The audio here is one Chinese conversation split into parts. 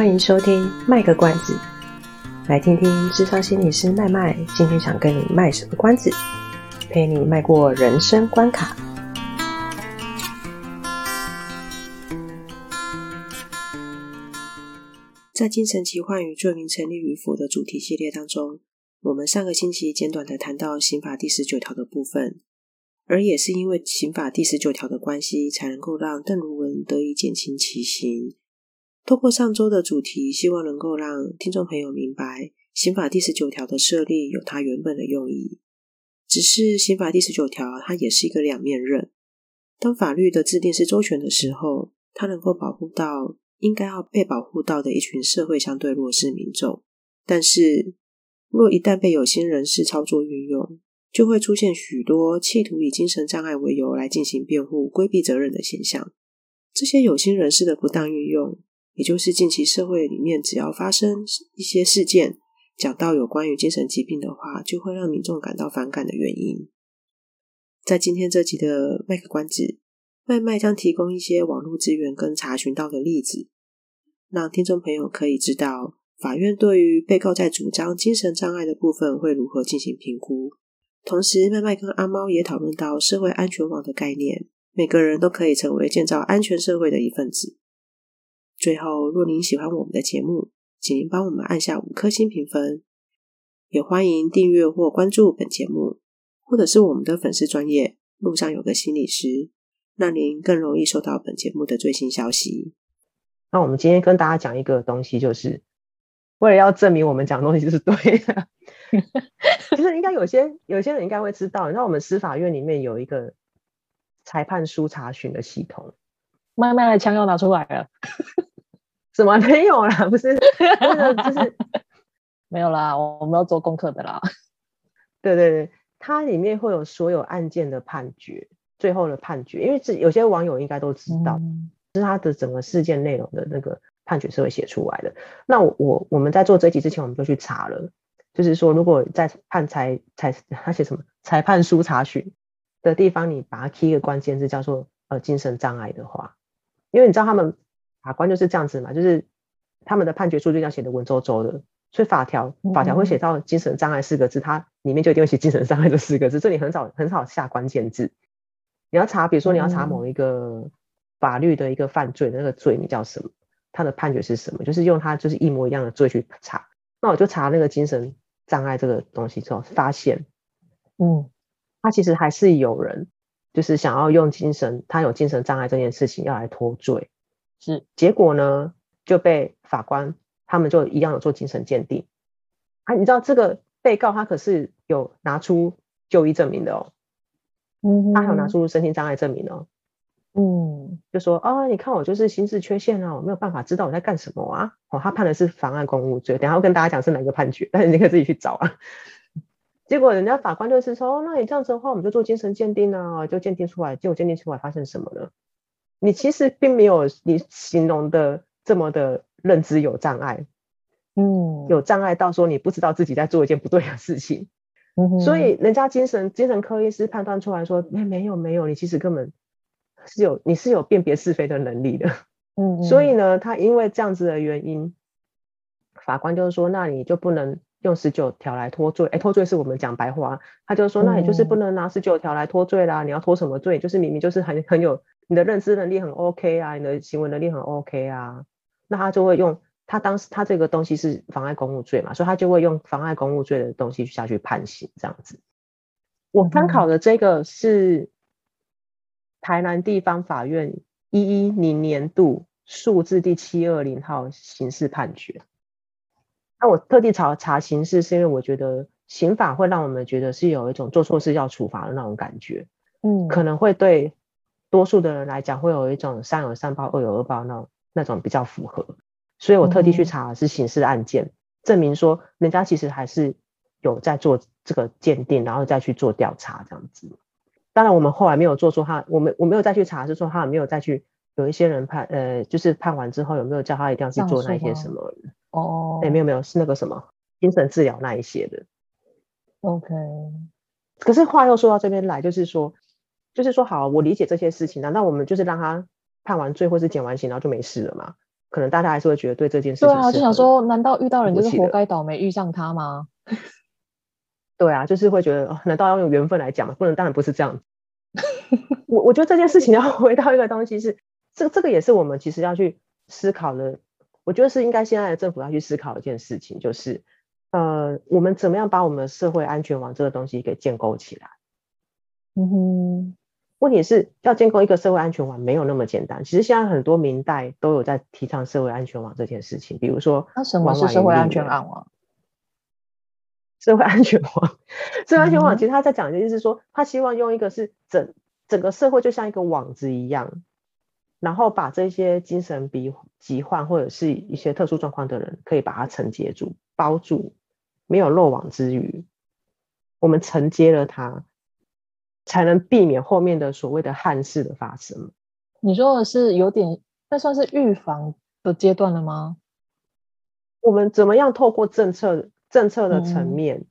欢迎收听卖个关子，来听听智商心理师麦麦今天想跟你卖什么关子，陪你迈过人生关卡。在精神疾患与罪名成立与否的主题系列当中，我们上个星期简短的谈到刑法第十九条的部分，而也是因为刑法第十九条的关系，才能够让邓如文得以减轻其刑。透过上周的主题，希望能够让听众朋友明白，刑法第十九条的设立有它原本的用意。只是刑法第十九条它也是一个两面刃。当法律的制定是周全的时候，它能够保护到应该要被保护到的一群社会相对弱势民众。但是，若一旦被有心人士操作运用，就会出现许多企图以精神障碍为由来进行辩护、规避责任的现象。这些有心人士的不当运用。也就是近期社会里面，只要发生一些事件，讲到有关于精神疾病的话，就会让民众感到反感的原因。在今天这集的麦克关子，麦麦将提供一些网络资源跟查询到的例子，让听众朋友可以知道法院对于被告在主张精神障碍的部分会如何进行评估。同时，麦麦跟阿猫也讨论到社会安全网的概念，每个人都可以成为建造安全社会的一份子。最后，若您喜欢我们的节目，请您帮我们按下五颗星评分，也欢迎订阅或关注本节目，或者是我们的粉丝专业路上有个心理师，让您更容易收到本节目的最新消息。那我们今天跟大家讲一个东西，就是为了要证明我们讲的东西是对的。其 实应该有些有些人应该会知道，你知道我们司法院里面有一个裁判书查询的系统。慢慢的枪要拿出来了。怎么没有啦？不是，真的就是没有啦。我们要做功课的啦。对对对，它里面会有所有案件的判决，最后的判决。因为这有些网友应该都知道，嗯、是它的整个事件内容的那个判决是会写出来的。那我我我们在做这一集之前，我们就去查了，就是说如果在判裁裁他写什么裁判书查询的地方，你把它 key 一个关键字叫做呃精神障碍的话，因为你知道他们。法官就是这样子嘛，就是他们的判决书就要写的文绉绉的，所以法条法条会写到精神障碍四个字，它里面就一定会写精神障碍这四个字，这里很少很少下关键字。你要查，比如说你要查某一个法律的一个犯罪的那个罪名叫什么，他的判决是什么，就是用他就是一模一样的罪去查。那我就查那个精神障碍这个东西之后，发现，嗯，他其实还是有人就是想要用精神，他有精神障碍这件事情要来脱罪。是，结果呢就被法官他们就一样有做精神鉴定啊，你知道这个被告他可是有拿出就医证明的哦，嗯，他还有拿出身心障碍证明哦，嗯，就说啊、哦，你看我就是心智缺陷啊，我没有办法知道我在干什么啊，哦，他判的是妨碍公务罪，等下我跟大家讲是哪个判决，但是你可以自己去找啊。结果人家法官就是说，哦，那你这样子的话，我们就做精神鉴定啊，就鉴定出来，结果鉴定出来发生什么呢？你其实并没有你形容的这么的认知有障碍，嗯，有障碍到说你不知道自己在做一件不对的事情，嗯，所以人家精神精神科医师判断出来说，没没有没有，你其实根本是有你是有辨别是非的能力的，嗯。哼，所以呢，他因为这样子的原因，法官就是说，那你就不能用十九条来脱罪，哎，脱罪是我们讲白话，他就说，那你就是不能拿十九条来脱罪啦，嗯、你要脱什么罪？就是明明就是很很有。你的认知能力很 OK 啊，你的行为能力很 OK 啊，那他就会用他当时他这个东西是妨碍公务罪嘛，所以他就会用妨碍公务罪的东西下去判刑这样子。我参考的这个是台南地方法院一一零年度数字第七二零号刑事判决。那我特地查查刑事，是因为我觉得刑法会让我们觉得是有一种做错事要处罚的那种感觉，嗯，可能会对。多数的人来讲，会有一种善有善报、恶有恶报那种那种比较符合，所以我特地去查的是刑事案件，嗯、证明说人家其实还是有在做这个鉴定，然后再去做调查这样子。当然，我们后来没有做出他，我们我没有再去查，是说他没有再去有一些人判，呃，就是判完之后有没有叫他一定要去做那一些什么？哦，哎，没有没有，是那个什么精神治疗那一些的。OK，可是话又说到这边来，就是说。就是说，好，我理解这些事情，难道我们就是让他判完罪或是减完刑，然后就没事了吗？可能大家还是会觉得对这件事情。对啊，就想说，难道遇到人就是活该倒霉遇上他吗？对啊，就是会觉得，难道要用缘分来讲吗？不能，当然不是这样。我我觉得这件事情要回到一个东西是，这这个也是我们其实要去思考的。我觉得是应该现在的政府要去思考一件事情，就是呃，我们怎么样把我们的社会安全网这个东西给建构起来？嗯哼。问题是要建构一个社会安全网没有那么简单。其实现在很多明代都有在提倡社会安全网这件事情，比如说，那什么是社会安全网？社会安全网，社会安全网其实他在讲的就是说，他希望用一个是整整个社会就像一个网子一样，然后把这些精神疾疾患或者是一些特殊状况的人，可以把它承接住、包住，没有漏网之鱼。我们承接了它。才能避免后面的所谓的憾事的发生。你说的是有点，那算是预防的阶段了吗？我们怎么样透过政策政策的层面，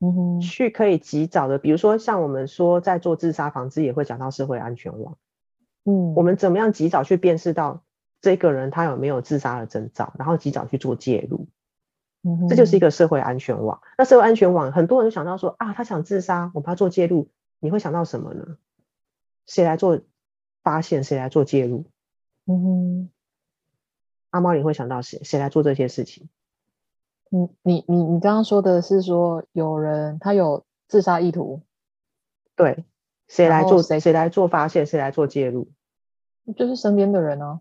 嗯哼，去可以及早的，比如说像我们说在做自杀防治，也会讲到社会安全网。嗯，我们怎么样及早去辨识到这个人他有没有自杀的征兆，然后及早去做介入。这就是一个社会安全网。那社会安全网，很多人就想到说啊，他想自杀，我们要做介入。你会想到什么呢？谁来做发现？谁来做介入？嗯哼，阿猫，你会想到谁？谁来做这些事情？嗯，你你你刚刚说的是说有人他有自杀意图，对，谁来做？谁谁来做发现？谁来做介入？就是身边的人呢、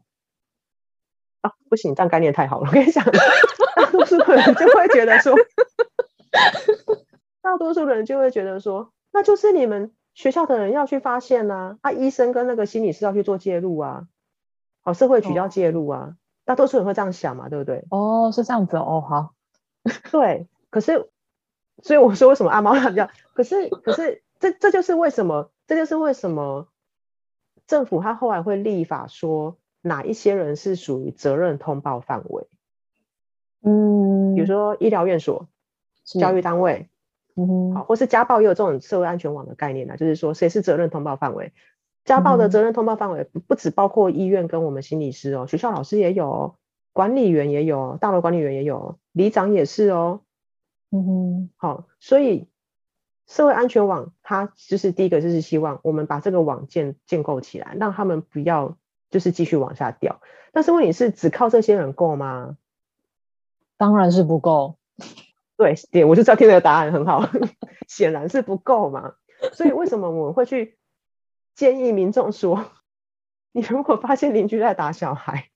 啊。啊，不行，这样概念太好了。我跟你讲，大多数的人就会觉得说，大多数的人就会觉得说。那就是你们学校的人要去发现呐、啊，啊，医生跟那个心理师要去做介入啊，好，社会局要介入啊，大多数人会这样想嘛，对不对？哦，是这样子哦，好，对，可是，所以我说为什么阿猫要这样？可是，可是，这这就是为什么，这就是为什么政府他后来会立法说哪一些人是属于责任通报范围，嗯，比如说医疗院所、教育单位。嗯哼，好，或是家暴也有这种社会安全网的概念呢，就是说谁是责任通报范围？家暴的责任通报范围不不只包括医院跟我们心理师哦，学校老师也有，管理员也有，大楼管理员也有，里长也是哦。嗯哼，好，所以社会安全网它就是第一个就是希望我们把这个网建建构起来，让他们不要就是继续往下掉。但是问题是，只靠这些人够吗？当然是不够。对，对，我就知道听这个答案很好，显然是不够嘛。所以为什么我们会去建议民众说，你如果发现邻居在打小孩，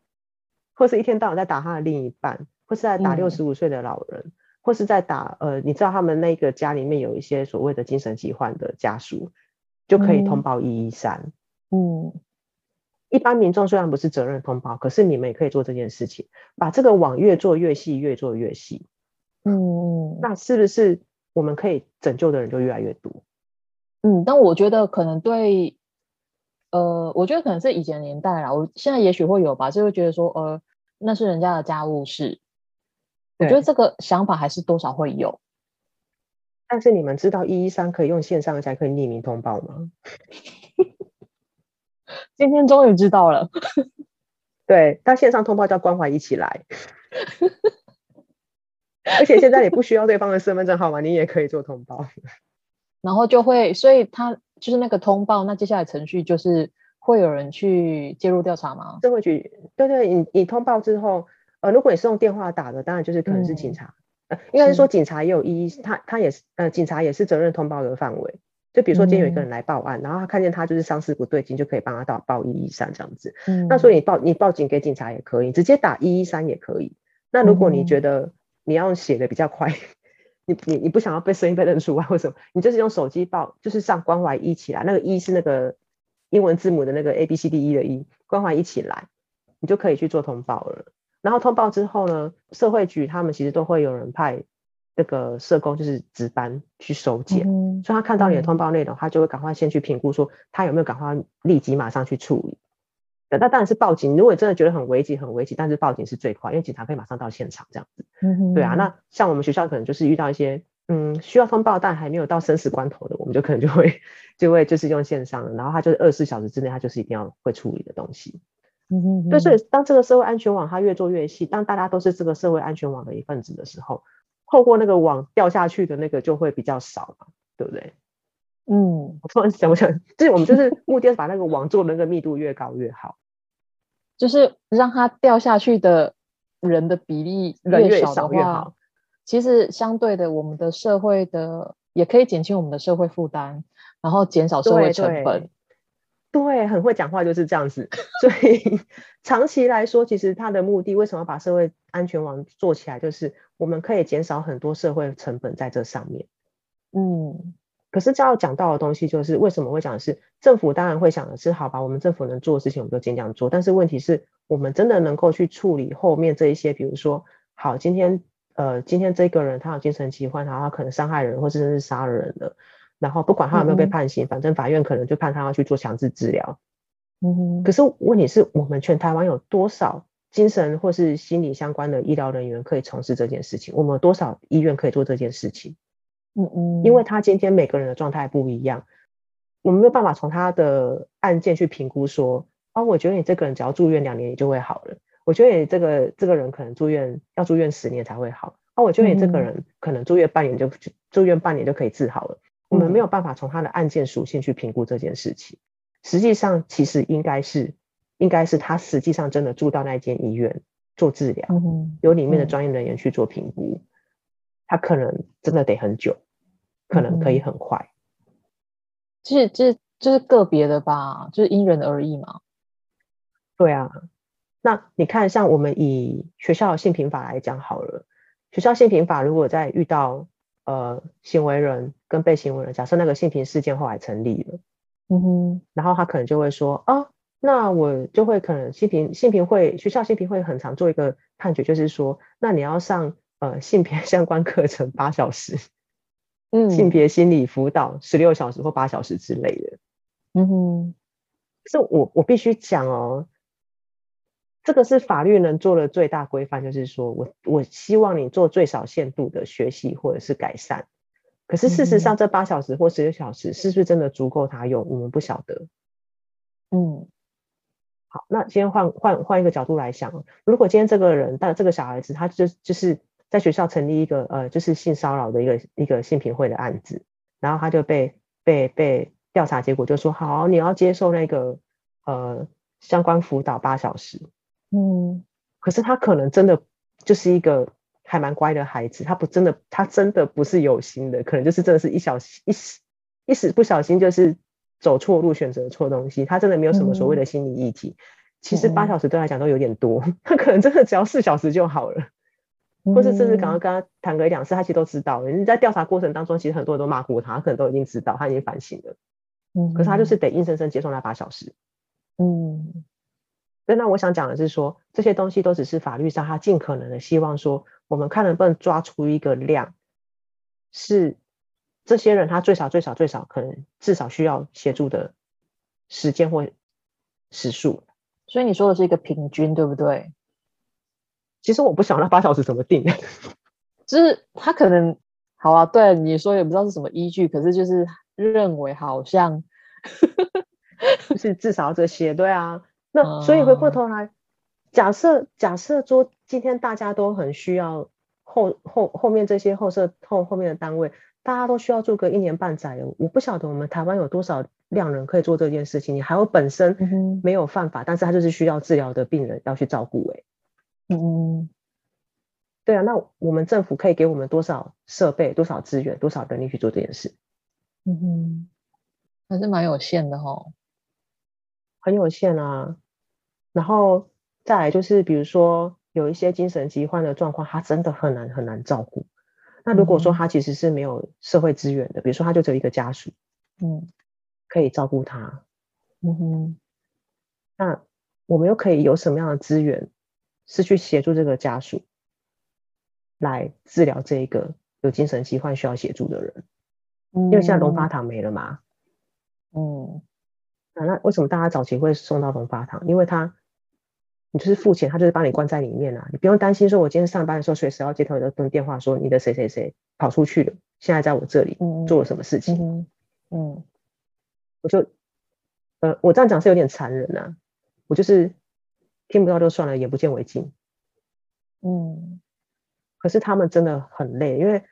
或是一天到晚在打他的另一半，或是在打六十五岁的老人，嗯、或是在打呃，你知道他们那个家里面有一些所谓的精神疾患的家属，就可以通报一一三。嗯，一般民众虽然不是责任通报，可是你们也可以做这件事情，把这个网越做越细，越做越细。嗯，那是不是我们可以拯救的人就越来越多？嗯，但我觉得可能对，呃，我觉得可能是以前年代啦。我现在也许会有吧，就会觉得说，呃，那是人家的家务事。我觉得这个想法还是多少会有。但是你们知道一一三可以用线上才可以匿名通报吗？今天终于知道了。对，但线上通报叫关怀一起来。而且现在你不需要对方的身份证号码，你也可以做通报，然后就会，所以他就是那个通报，那接下来程序就是会有人去介入调查吗？社会局，对对，你你通报之后，呃，如果你是用电话打的，当然就是可能是警察，嗯、呃，应该是说警察也有一一，他他也是，呃，警察也是责任通报的范围。就比如说今天有一个人来报案，嗯、然后他看见他就是伤势不对劲，就可以帮他到报一一三这样子。嗯，那所以你报你报警给警察也可以，直接打一一三也可以。那如果你觉得，嗯你要写的比较快，你你你不想要被声音被认出来，为什么？你就是用手机报，就是上关怀一起来，那个一是那个英文字母的那个 A B C D E 的一，关怀一起来，你就可以去做通报了。然后通报之后呢，社会局他们其实都会有人派那个社工，就是值班去收件，嗯、所以他看到你的通报内容，嗯、他就会赶快先去评估，说他有没有赶快立即马上去处理。那当然是报警。如果你真的觉得很危急、很危急，但是报警是最快，因为警察可以马上到现场这样子。嗯。对啊，那像我们学校可能就是遇到一些嗯需要通报但还没有到生死关头的，我们就可能就会就会就是用线上，然后他就是二十四小时之内他就是一定要会处理的东西。嗯哼，对，所以当这个社会安全网它越做越细，当大家都是这个社会安全网的一份子的时候，透过那个网掉下去的那个就会比较少嘛，对不对？嗯，我突然想，我想，就是我们就是目的是把那个网做的那个密度越高越好，就是让它掉下去的人的比例越少越好。其实相对的，我们的社会的也可以减轻我们的社会负担，然后减少社会成本。对，很会讲话就是这样子。所以 长期来说，其实它的目的为什么要把社会安全网做起来，就是我们可以减少很多社会成本在这上面。嗯，可是这要讲到的东西就是为什么会讲的是政府当然会想的是，好吧，我们政府能做的事情我们就尽量做。但是问题是我们真的能够去处理后面这一些，比如说，好，今天。呃，今天这个人他有精神疾患，然后他可能伤害人，或者甚至是杀了人的，然后不管他有没有被判刑，嗯、反正法院可能就判他要去做强制治疗。嗯，可是问题是我们全台湾有多少精神或是心理相关的医疗人员可以从事这件事情？我们有多少医院可以做这件事情？嗯嗯，因为他今天每个人的状态不一样，我们没有办法从他的案件去评估说，哦，我觉得你这个人只要住院两年，你就会好了。我觉得你这个这个人可能住院要住院十年才会好，啊，我觉得你这个人可能住院半年就、嗯、住院半年就可以治好了。我们没有办法从他的案件属性去评估这件事情。实际上，其实应该是应该是他实际上真的住到那间医院做治疗，嗯、由里面的专业人员去做评估，他可能真的得很久，可能可以很快。其实这就是个别的吧，就是因人而异嘛。对啊。那你看，像我们以学校性平法来讲好了，学校性平法如果在遇到呃行为人跟被行为人，假设那个性平事件后来成立了，嗯哼，然后他可能就会说，啊，那我就会可能性平性平会学校性平会很常做一个判决，就是说，那你要上呃性别相关课程八小时，嗯，性别心理辅导十六小时或八小时之类的，嗯哼，是我我必须讲哦。这个是法律能做的最大规范，就是说我我希望你做最少限度的学习或者是改善。可是事实上，这八小时或十个小时是不是真的足够他用？我们不晓得。嗯，好，那今天换换换一个角度来想，如果今天这个人，但这个小孩子，他就就是在学校成立一个呃，就是性骚扰的一个一个性平会的案子，然后他就被被被调查结果就说，好，你要接受那个呃相关辅导八小时。嗯，可是他可能真的就是一个还蛮乖的孩子，他不真的，他真的不是有心的，可能就是真的是一小一时一时不小心就是走错路，选择错东西，他真的没有什么所谓的心理议题。嗯、其实八小时对他来讲都有点多，他可能真的只要四小时就好了，嗯、或是甚至刚刚跟他谈个一两次，他其实都知道。你在调查过程当中，其实很多人都骂过他，他可能都已经知道，他已经反省了。嗯，可是他就是得硬生生接受那八小时。嗯。那我想讲的是说，这些东西都只是法律上他尽可能的希望说，我们看能不能抓出一个量，是这些人他最少最少最少可能至少需要协助的时间或时数。所以你说的是一个平均，对不对？其实我不晓得那八小时怎么定，就是他可能好啊，对你说也不知道是什么依据，可是就是认为好像就是至少这些，对啊。那所以回过头来，假设假设说今天大家都很需要后后后面这些后设后后面的单位，大家都需要做个一年半载了。我不晓得我们台湾有多少量人可以做这件事情。你还有本身没有犯法，但是他就是需要治疗的病人要去照顾。哎，嗯，对啊，那我们政府可以给我们多少设备、多少资源、多少人力去做这件事？嗯哼，还是蛮有限的齁，很有限啊。然后再来就是，比如说有一些精神疾患的状况，他真的很难很难照顾。那如果说他其实是没有社会资源的，比如说他就只有一个家属，嗯，可以照顾他，嗯哼，那我们又可以有什么样的资源，是去协助这个家属来治疗这一个有精神疾患需要协助的人？因为现在龙发堂没了嘛，嗯，那那为什么大家早期会送到龙发堂？因为他你就是付钱，他就是把你关在里面啊，你不用担心说，我今天上班的时候随时要接到一个电话，说你的谁谁谁跑出去了，现在在我这里做了什么事情。嗯，嗯，我就，呃，我这样讲是有点残忍啊，我就是听不到就算了，眼不见为净。嗯，可是他们真的很累，因为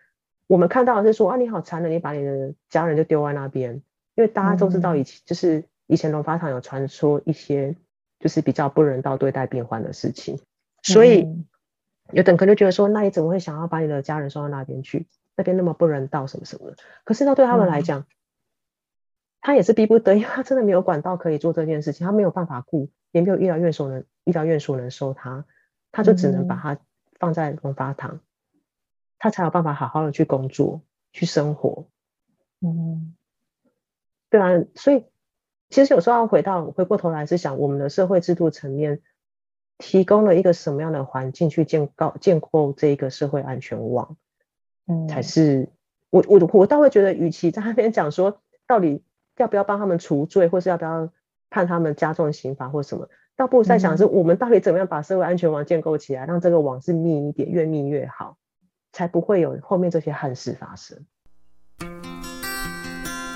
我们看到的是说啊，你好残忍，你把你的家人就丢在那边。因为大家都知道以前、嗯、就是以前龙发堂有传说一些就是比较不人道对待病患的事情，所以、嗯、有等可能就觉得说，那你怎么会想要把你的家人送到那边去？那边那么不人道什么什么的。可是那对他们来讲，嗯、他也是逼不得已，他真的没有管道可以做这件事情，他没有办法顾，也没有医疗院所能医疗院所能收他，他就只能把他放在龙发堂，他才有办法好好的去工作去生活。嗯。对啊，所以其实有时候要回到回过头来是想，我们的社会制度层面提供了一个什么样的环境去建构建构这一个社会安全网，嗯，才是我我我倒会觉得，与其在那边讲说到底要不要帮他们除罪，或是要不要判他们加重刑罚或什么，倒不如在想是我们到底怎么样把社会安全网建构起来，让这个网是密一点，越密越好，才不会有后面这些憾事发生。